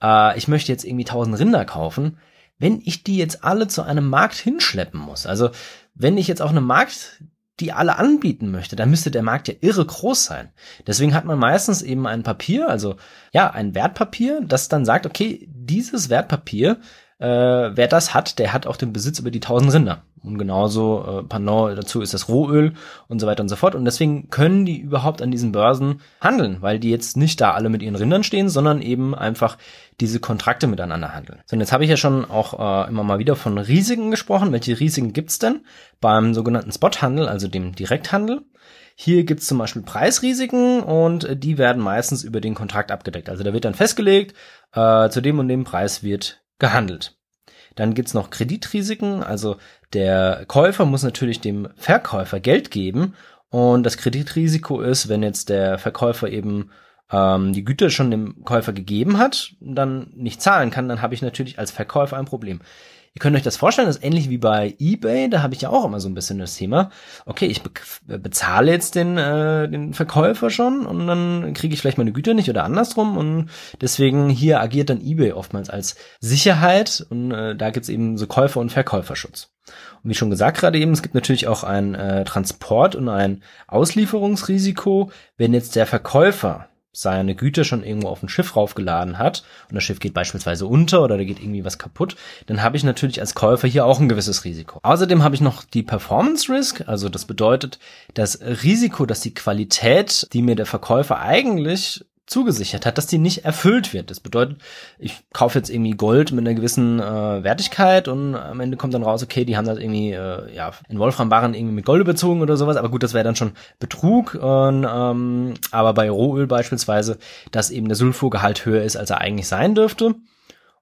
äh, ich möchte jetzt irgendwie 1000 Rinder kaufen, wenn ich die jetzt alle zu einem Markt hinschleppen muss, also wenn ich jetzt auf einem Markt die alle anbieten möchte, dann müsste der Markt ja irre groß sein. Deswegen hat man meistens eben ein Papier, also ja, ein Wertpapier, das dann sagt, okay, dieses Wertpapier äh, wer das hat, der hat auch den Besitz über die tausend Rinder. Und genauso äh, Pendant dazu ist das Rohöl und so weiter und so fort. Und deswegen können die überhaupt an diesen Börsen handeln, weil die jetzt nicht da alle mit ihren Rindern stehen, sondern eben einfach diese Kontrakte miteinander handeln. So, und jetzt habe ich ja schon auch äh, immer mal wieder von Risiken gesprochen. Welche Risiken gibt's denn beim sogenannten Spothandel, also dem Direkthandel? Hier gibt's zum Beispiel Preisrisiken und die werden meistens über den Kontrakt abgedeckt. Also da wird dann festgelegt, äh, zu dem und dem Preis wird gehandelt. Dann gibt's noch Kreditrisiken, also der Käufer muss natürlich dem Verkäufer Geld geben und das Kreditrisiko ist, wenn jetzt der Verkäufer eben ähm, die Güter schon dem Käufer gegeben hat, dann nicht zahlen kann, dann habe ich natürlich als Verkäufer ein Problem. Ihr könnt euch das vorstellen, das ist ähnlich wie bei eBay, da habe ich ja auch immer so ein bisschen das Thema. Okay, ich be bezahle jetzt den, äh, den Verkäufer schon und dann kriege ich vielleicht meine Güter nicht oder andersrum und deswegen hier agiert dann eBay oftmals als Sicherheit und äh, da gibt's eben so Käufer- und Verkäuferschutz. Und wie schon gesagt gerade eben, es gibt natürlich auch ein äh, Transport- und ein Auslieferungsrisiko, wenn jetzt der Verkäufer seine Güter schon irgendwo auf ein Schiff raufgeladen hat und das Schiff geht beispielsweise unter oder da geht irgendwie was kaputt, dann habe ich natürlich als Käufer hier auch ein gewisses Risiko. Außerdem habe ich noch die Performance Risk, also das bedeutet das Risiko, dass die Qualität, die mir der Verkäufer eigentlich zugesichert hat, dass die nicht erfüllt wird. Das bedeutet, ich kaufe jetzt irgendwie Gold mit einer gewissen äh, Wertigkeit und am Ende kommt dann raus, okay, die haben das irgendwie äh, ja in Wolframbarren irgendwie mit Gold überzogen oder sowas. Aber gut, das wäre dann schon Betrug. Und, ähm, aber bei Rohöl beispielsweise, dass eben der Sulfurgehalt höher ist, als er eigentlich sein dürfte.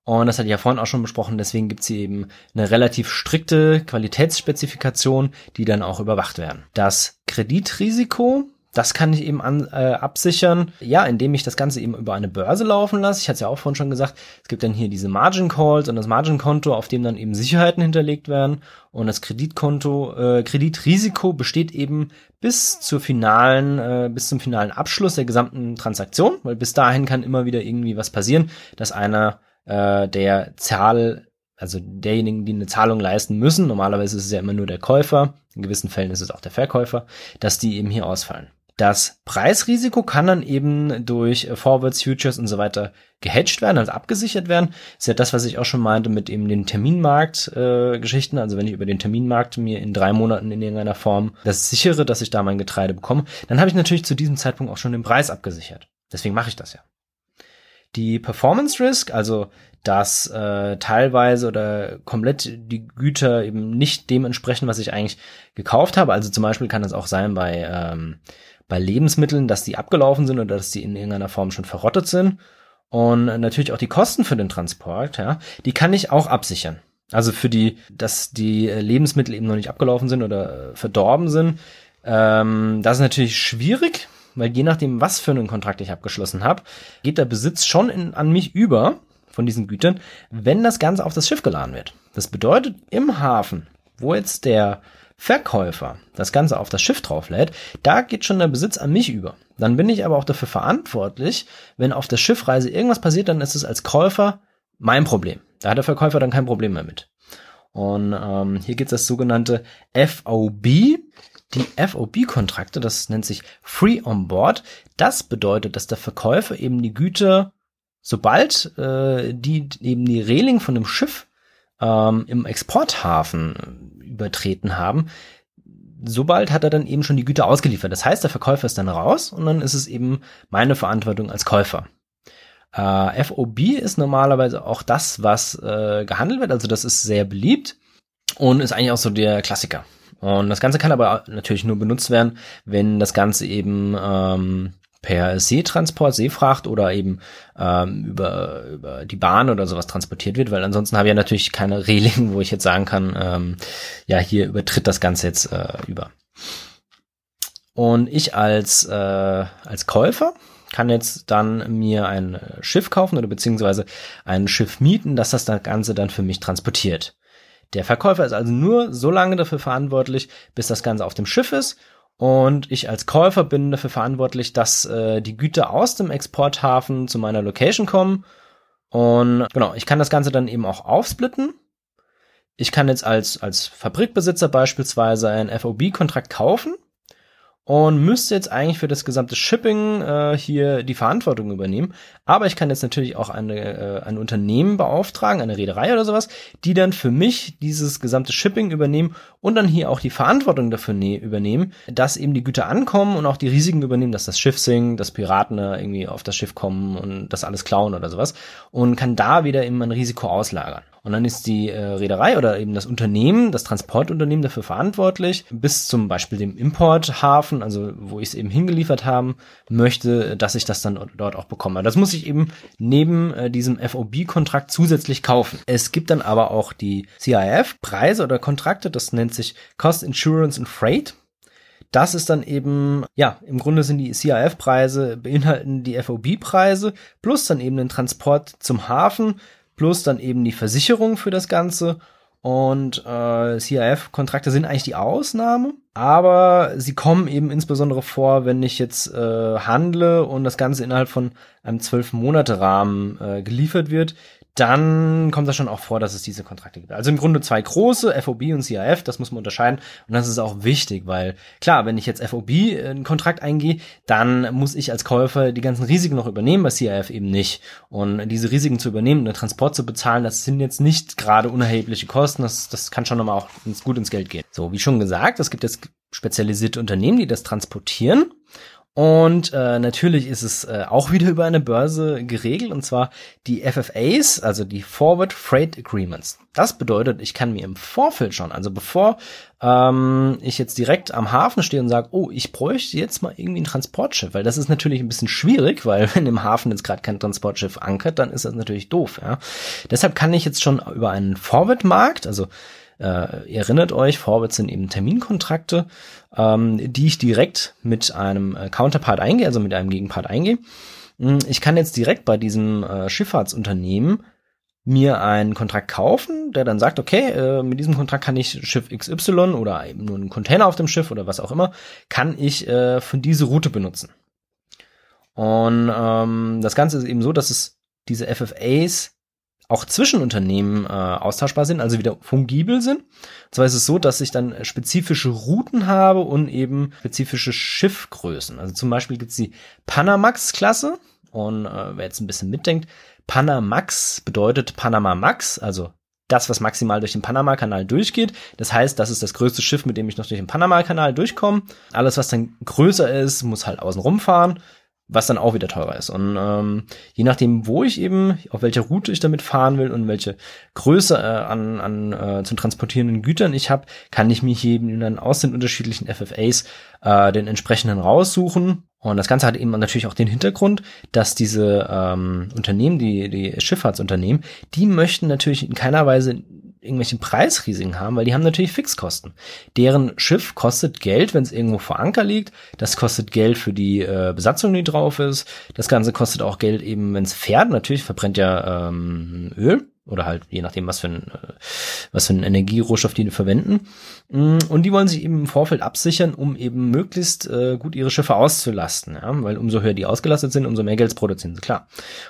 Und das hatte ich ja vorhin auch schon besprochen, deswegen gibt's hier eben eine relativ strikte Qualitätsspezifikation, die dann auch überwacht werden. Das Kreditrisiko Das kann ich eben an, äh, absichern, ja, indem ich das Ganze eben über eine Börse laufen lasse. Ich hatte es ja auch vorhin schon gesagt, es gibt dann hier diese Margin Calls und das Margin Konto, auf dem dann eben Sicherheiten hinterlegt werden. Und das Kreditkonto, äh, Kreditrisiko besteht eben bis zur finalen, äh, bis zum finalen Abschluss der gesamten Transaktion, weil bis dahin kann immer wieder irgendwie was passieren, dass einer äh, der Zahl also derjenigen, die eine Zahlung leisten müssen, normalerweise ist es ja immer nur der Käufer, in gewissen Fällen ist es auch der Verkäufer, dass die eben hier ausfallen. Das Preisrisiko kann dann eben durch Forwards, Futures und so weiter gehatcht werden, also abgesichert werden. Das ist ja das, was ich auch schon meinte mit eben den Terminmarkt-Geschichten. Äh, also wenn ich über den Terminmarkt mir in drei Monaten in irgendeiner Form das sichere, dass ich da mein Getreide bekomme, dann habe ich natürlich zu diesem Zeitpunkt auch schon den Preis abgesichert. Deswegen mache ich das ja. Die Performance Risk, also dass äh, teilweise oder komplett die Güter eben nicht dementsprechend, was ich eigentlich gekauft habe. Also zum Beispiel kann es auch sein bei, ähm, bei Lebensmitteln, dass die abgelaufen sind oder dass die in irgendeiner Form schon verrottet sind. Und natürlich auch die Kosten für den Transport, ja, die kann ich auch absichern. Also für die, dass die Lebensmittel eben noch nicht abgelaufen sind oder verdorben sind, ähm, das ist natürlich schwierig, weil je nachdem, was für einen Kontrakt ich abgeschlossen habe, geht der Besitz schon in, an mich über von diesen Gütern, wenn das Ganze auf das Schiff geladen wird. Das bedeutet, im Hafen, wo jetzt der Verkäufer das Ganze auf das Schiff drauflädt, da geht schon der Besitz an mich über. Dann bin ich aber auch dafür verantwortlich, wenn auf der Schiffreise irgendwas passiert, dann ist es als Käufer mein Problem. Da hat der Verkäufer dann kein Problem mehr mit. Und ähm, hier gibt es das sogenannte FOB. Die FOB-Kontrakte, das nennt sich Free on Board. Das bedeutet, dass der Verkäufer eben die Güter sobald äh, die eben die Reling von dem Schiff ähm, im Exporthafen übertreten haben, sobald hat er dann eben schon die Güter ausgeliefert. Das heißt, der Verkäufer ist dann raus und dann ist es eben meine Verantwortung als Käufer. Äh, FOB ist normalerweise auch das, was äh, gehandelt wird. Also das ist sehr beliebt und ist eigentlich auch so der Klassiker. Und das Ganze kann aber natürlich nur benutzt werden, wenn das Ganze eben ähm, per Seetransport, Seefracht oder eben ähm, über, über die Bahn oder sowas transportiert wird, weil ansonsten habe ich ja natürlich keine Reling, wo ich jetzt sagen kann, ähm, ja, hier übertritt das Ganze jetzt äh, über. Und ich als, äh, als Käufer kann jetzt dann mir ein Schiff kaufen oder beziehungsweise ein Schiff mieten, dass das Ganze dann für mich transportiert. Der Verkäufer ist also nur so lange dafür verantwortlich, bis das Ganze auf dem Schiff ist und ich als Käufer bin dafür verantwortlich, dass äh, die Güter aus dem Exporthafen zu meiner Location kommen. Und genau, ich kann das Ganze dann eben auch aufsplitten. Ich kann jetzt als, als Fabrikbesitzer beispielsweise einen FOB-Kontrakt kaufen und müsste jetzt eigentlich für das gesamte Shipping äh, hier die Verantwortung übernehmen. Aber ich kann jetzt natürlich auch eine, äh, ein Unternehmen beauftragen, eine Reederei oder sowas, die dann für mich dieses gesamte Shipping übernehmen und dann hier auch die Verantwortung dafür ne übernehmen, dass eben die Güter ankommen und auch die Risiken übernehmen, dass das Schiff sinkt, dass Piraten irgendwie auf das Schiff kommen und das alles klauen oder sowas und kann da wieder eben ein Risiko auslagern. Und dann ist die äh, Reederei oder eben das Unternehmen, das Transportunternehmen dafür verantwortlich, bis zum Beispiel dem Importhafen, also wo ich es eben hingeliefert haben möchte, dass ich das dann dort auch bekomme. Das muss ich eben neben äh, diesem FOB-Kontrakt zusätzlich kaufen. Es gibt dann aber auch die CIF-Preise oder Kontrakte, das nennt sich Cost Insurance and Freight. Das ist dann eben, ja, im Grunde sind die CIF-Preise, beinhalten die FOB-Preise, plus dann eben den Transport zum Hafen, plus dann eben die Versicherung für das Ganze. Und äh, CIF-Kontrakte sind eigentlich die Ausnahme, aber sie kommen eben insbesondere vor, wenn ich jetzt äh, handle und das Ganze innerhalb von einem zwölf Monate Rahmen äh, geliefert wird, dann kommt das schon auch vor, dass es diese Kontrakte gibt. Also im Grunde zwei große, FOB und CIF, das muss man unterscheiden. Und das ist auch wichtig, weil klar, wenn ich jetzt FOB einen Kontrakt eingehe, dann muss ich als Käufer die ganzen Risiken noch übernehmen, bei CIF eben nicht. Und diese Risiken zu übernehmen, den Transport zu bezahlen, das sind jetzt nicht gerade unerhebliche Kosten. Das, das kann schon nochmal auch gut ins Geld gehen. So, wie schon gesagt, es gibt jetzt spezialisierte Unternehmen, die das transportieren. Und äh, natürlich ist es äh, auch wieder über eine Börse geregelt, und zwar die FFAs, also die Forward Freight Agreements. Das bedeutet, ich kann mir im Vorfeld schon, also bevor ähm, ich jetzt direkt am Hafen stehe und sage, oh, ich bräuchte jetzt mal irgendwie ein Transportschiff, weil das ist natürlich ein bisschen schwierig, weil wenn im Hafen jetzt gerade kein Transportschiff ankert, dann ist das natürlich doof. Ja? Deshalb kann ich jetzt schon über einen Forward-Markt, also Äh, ihr erinnert euch, Forwards sind eben Terminkontrakte, ähm, die ich direkt mit einem äh, Counterpart eingehe, also mit einem Gegenpart eingehe. Hm, ich kann jetzt direkt bei diesem äh, Schifffahrtsunternehmen mir einen Kontrakt kaufen, der dann sagt, okay, äh, mit diesem Kontrakt kann ich Schiff XY oder eben nur einen Container auf dem Schiff oder was auch immer, kann ich äh, für diese Route benutzen. Und ähm, das Ganze ist eben so, dass es diese FFAs auch zwischen Unternehmen äh, austauschbar sind, also wieder fungibel sind. Und zwar ist es so, dass ich dann spezifische Routen habe und eben spezifische Schiffgrößen. Also zum Beispiel gibt's die Panamax-Klasse. Und äh, wer jetzt ein bisschen mitdenkt, Panamax bedeutet Panama Max, also das, was maximal durch den Panama-Kanal durchgeht. Das heißt, das ist das größte Schiff, mit dem ich noch durch den Panama-Kanal durchkomme. Alles, was dann größer ist, muss halt außen rumfahren was dann auch wieder teurer ist. Und ähm, je nachdem, wo ich eben, auf welcher Route ich damit fahren will und welche Größe äh, an, an äh, zu transportierenden Gütern ich habe, kann ich hier eben dann aus den unterschiedlichen FFAs äh, den entsprechenden raussuchen. Und das Ganze hat eben natürlich auch den Hintergrund, dass diese ähm, Unternehmen, die, die Schifffahrtsunternehmen, die möchten natürlich in keiner Weise irgendwelche Preisrisiken haben, weil die haben natürlich Fixkosten. Deren Schiff kostet Geld, wenn es irgendwo vor Anker liegt. Das kostet Geld für die äh, Besatzung, die drauf ist. Das Ganze kostet auch Geld eben, wenn es fährt. Natürlich verbrennt ja ähm, Öl oder halt je nachdem, was für ein, äh, was für ein Energierohstoff die verwenden. Mm, und die wollen sich eben im Vorfeld absichern, um eben möglichst äh, gut ihre Schiffe auszulasten, ja? weil umso höher die ausgelastet sind, umso mehr Geld produzieren sie, klar.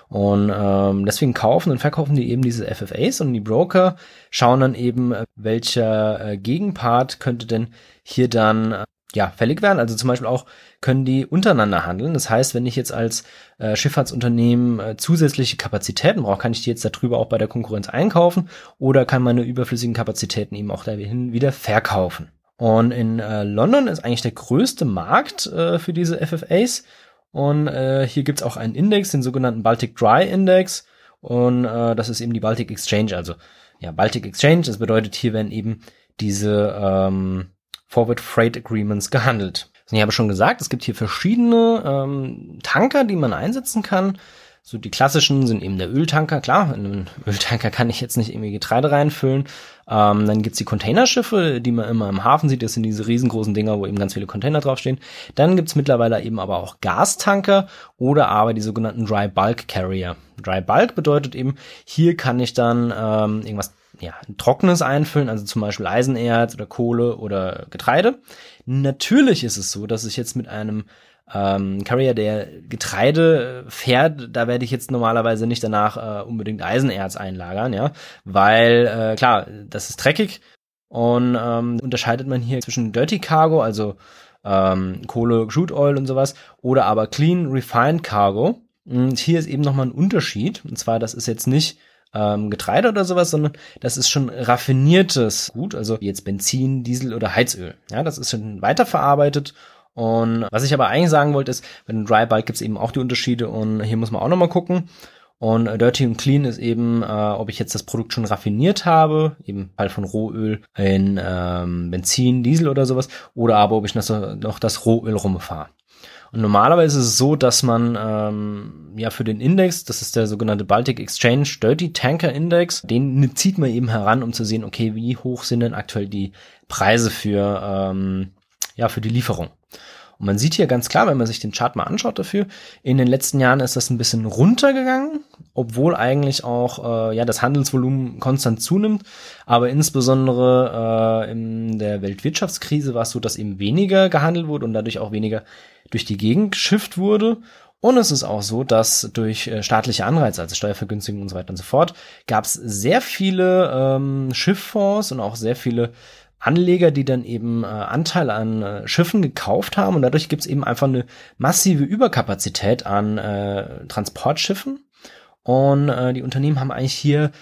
Und ähm, deswegen kaufen und verkaufen die eben diese FFAs und die Broker schauen dann eben, äh, welcher äh, Gegenpart könnte denn hier dann äh, ja, fällig werden. Also zum Beispiel auch können die untereinander handeln. Das heißt, wenn ich jetzt als äh, Schifffahrtsunternehmen äh, zusätzliche Kapazitäten brauche, kann ich die jetzt darüber auch bei der Konkurrenz einkaufen oder kann meine überflüssigen Kapazitäten eben auch dahin wieder verkaufen. Und in äh, London ist eigentlich der größte Markt äh, für diese FFAs. Und äh, hier gibt's auch einen Index, den sogenannten Baltic Dry Index. Und äh, das ist eben die Baltic Exchange. Also ja, Baltic Exchange, das bedeutet, hier werden eben diese ähm, Forward Freight Agreements gehandelt. Ich habe schon gesagt, es gibt hier verschiedene ähm, Tanker, die man einsetzen kann. So die klassischen sind eben der Öltanker. Klar, in einen Öltanker kann ich jetzt nicht irgendwie Getreide reinfüllen. Ähm, dann gibt's die Containerschiffe, die man immer im Hafen sieht. Das sind diese riesengroßen Dinger, wo eben ganz viele Container draufstehen. Dann gibt's mittlerweile eben aber auch Gastanker oder aber die sogenannten Dry Bulk Carrier. Dry Bulk bedeutet eben, hier kann ich dann ähm, irgendwas ja, ein trockenes einfüllen, also zum Beispiel Eisenerz oder Kohle oder Getreide. Natürlich ist es so, dass ich jetzt mit einem ähm, Carrier, der Getreide fährt, da werde ich jetzt normalerweise nicht danach äh, unbedingt Eisenerz einlagern, ja, weil äh, klar, das ist dreckig und ähm, unterscheidet man hier zwischen Dirty Cargo, also ähm, Kohle, Crude Oil und sowas, oder aber Clean Refined Cargo. Und hier ist eben nochmal ein Unterschied, und zwar, das ist jetzt nicht ähm, Getreide oder sowas, sondern das ist schon raffiniertes Gut, also jetzt Benzin, Diesel oder Heizöl. Ja, das ist schon weiterverarbeitet. Und was ich aber eigentlich sagen wollte, ist, bei dem Dry Bulk gibt es eben auch die Unterschiede und hier muss man auch nochmal gucken. Und Dirty und Clean ist eben, äh, ob ich jetzt das Produkt schon raffiniert habe, eben Fall von Rohöl in ähm, Benzin, Diesel oder sowas, oder aber ob ich noch, noch das Rohöl rumfahre. Und normalerweise ist es so, dass man ähm, ja für den Index, das ist der sogenannte Baltic Exchange Dirty Tanker Index, den zieht man eben heran, um zu sehen, okay, wie hoch sind denn aktuell die Preise für ähm, ja für die Lieferung. Und man sieht hier ganz klar, wenn man sich den Chart mal anschaut dafür, in den letzten Jahren ist das ein bisschen runtergegangen, obwohl eigentlich auch äh, ja das Handelsvolumen konstant zunimmt. Aber insbesondere äh, in der Weltwirtschaftskrise war es so, dass eben weniger gehandelt wurde und dadurch auch weniger durch die Gegend geschifft wurde. Und es ist auch so, dass durch äh, staatliche Anreize, also Steuervergünstigung und so weiter und so fort, gab es sehr viele ähm, Schifffonds und auch sehr viele Anleger, die dann eben äh, Anteil an äh, Schiffen gekauft haben und dadurch gibt's eben einfach eine massive Überkapazität an äh, Transportschiffen und äh, die Unternehmen haben eigentlich hier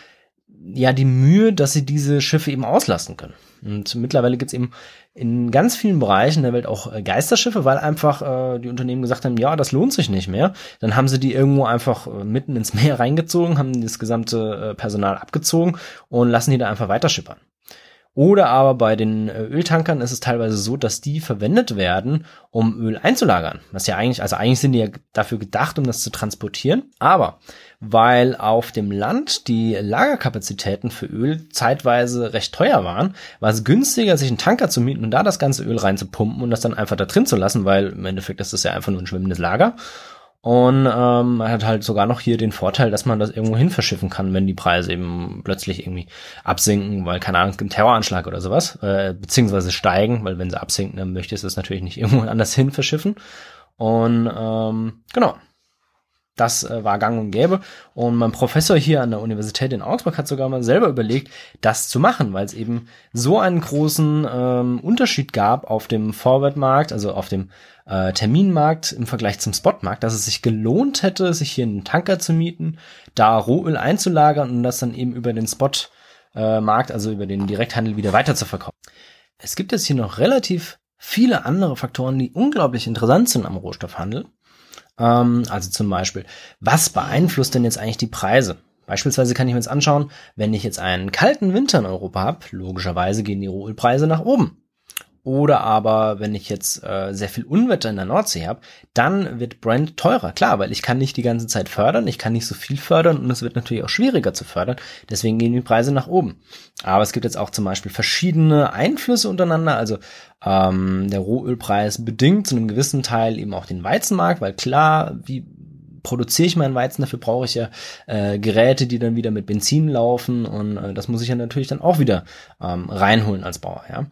ja die Mühe, dass sie diese Schiffe eben auslasten können. Und mittlerweile gibt's eben in ganz vielen Bereichen der Welt auch äh, Geisterschiffe, weil einfach äh, die Unternehmen gesagt haben, ja, das lohnt sich nicht mehr. Dann haben sie die irgendwo einfach äh, mitten ins Meer reingezogen, haben das gesamte äh, Personal abgezogen und lassen die da einfach weiterschippern. Oder aber bei den äh, Öltankern ist es teilweise so, dass die verwendet werden, um Öl einzulagern. Was ja eigentlich, also eigentlich sind die ja dafür gedacht, um das zu transportieren. Aber weil auf dem Land die Lagerkapazitäten für Öl zeitweise recht teuer waren, war es günstiger, sich einen Tanker zu mieten und da das ganze Öl reinzupumpen und das dann einfach da drin zu lassen, weil im Endeffekt ist das ja einfach nur ein schwimmendes Lager. Und ähm, man hat halt sogar noch hier den Vorteil, dass man das irgendwo hin verschiffen kann, wenn die Preise eben plötzlich irgendwie absinken, weil, keine Ahnung, einen Terroranschlag oder sowas, äh, beziehungsweise steigen, weil wenn sie absinken, dann möchtest du es natürlich nicht irgendwo anders hin verschiffen. Und ähm, genau, das äh, war gang und gäbe. Und mein Professor hier an der Universität in Augsburg hat sogar mal selber überlegt, das zu machen, weil es eben so einen großen ähm, Unterschied gab auf dem Forward-Markt, also auf dem äh, Terminmarkt im Vergleich zum Spotmarkt, dass es sich gelohnt hätte, sich hier einen Tanker zu mieten, da Rohöl einzulagern und das dann eben über den Spotmarkt, äh, also über den Direkthandel wieder weiter zu verkaufen. Es gibt jetzt hier noch relativ viele andere Faktoren, die unglaublich interessant sind am Rohstoffhandel. Ähm, also zum Beispiel, was beeinflusst denn jetzt eigentlich die Preise? Beispielsweise kann ich mir jetzt anschauen, wenn ich jetzt einen kalten Winter in Europa habe, logischerweise gehen die Rohölpreise nach oben. Oder aber, wenn ich jetzt äh, sehr viel Unwetter in der Nordsee habe, dann wird Brand teurer. Klar, weil ich kann nicht die ganze Zeit fördern, ich kann nicht so viel fördern und es wird natürlich auch schwieriger zu fördern. Deswegen gehen die Preise nach oben. Aber es gibt jetzt auch zum Beispiel verschiedene Einflüsse untereinander. Also ähm, der Rohölpreis bedingt zu einem gewissen Teil eben auch den Weizenmarkt, weil klar, wie produziere ich meinen Weizen, dafür brauche ich ja äh, Geräte, die dann wieder mit Benzin laufen und äh, das muss ich ja natürlich dann auch wieder ähm, reinholen als Bauer, ja.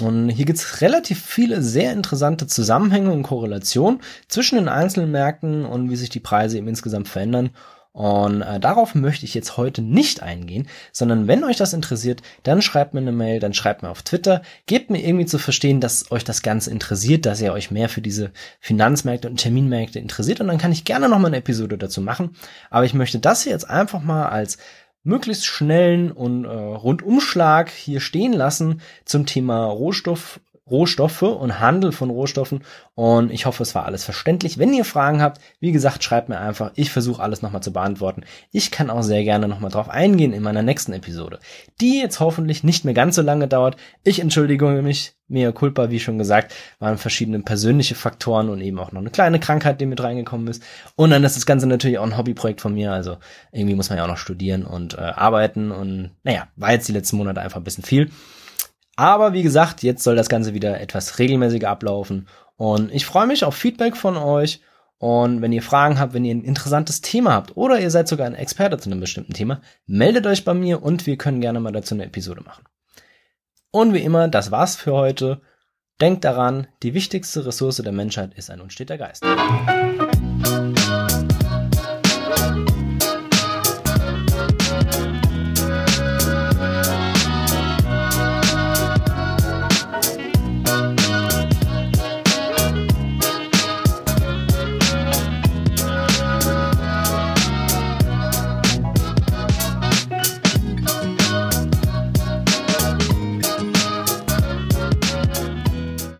Und hier gibt es relativ viele sehr interessante Zusammenhänge und Korrelationen zwischen den einzelnen Märkten und wie sich die Preise eben insgesamt verändern. Und äh, darauf möchte ich jetzt heute nicht eingehen, sondern wenn euch das interessiert, dann schreibt mir eine Mail, dann schreibt mir auf Twitter, gebt mir irgendwie zu verstehen, dass euch das Ganze interessiert, dass ihr euch mehr für diese Finanzmärkte und Terminmärkte interessiert und dann kann ich gerne nochmal eine Episode dazu machen. Aber ich möchte das hier jetzt einfach mal als möglichst schnellen und äh, Rundumschlag hier stehen lassen zum Thema Rohstoff Rohstoffe und Handel von Rohstoffen. Und ich hoffe, es war alles verständlich. Wenn ihr Fragen habt, wie gesagt, schreibt mir einfach. Ich versuche alles nochmal zu beantworten. Ich kann auch sehr gerne nochmal drauf eingehen in meiner nächsten Episode, die jetzt hoffentlich nicht mehr ganz so lange dauert. Ich entschuldige mich. Mea culpa, wie schon gesagt, waren verschiedene persönliche Faktoren und eben auch noch eine kleine Krankheit, die mit reingekommen ist. Und dann ist das Ganze natürlich auch ein Hobbyprojekt von mir. Also irgendwie muss man ja auch noch studieren und äh, arbeiten. Und naja, war jetzt die letzten Monate einfach ein bisschen viel. Aber wie gesagt, jetzt soll das Ganze wieder etwas regelmäßiger ablaufen. Und ich freue mich auf Feedback von euch. Und wenn ihr Fragen habt, wenn ihr ein interessantes Thema habt oder ihr seid sogar ein Experte zu einem bestimmten Thema, meldet euch bei mir und wir können gerne mal dazu eine Episode machen. Und wie immer, das war's für heute. Denkt daran, die wichtigste Ressource der Menschheit ist ein unsteter Geist.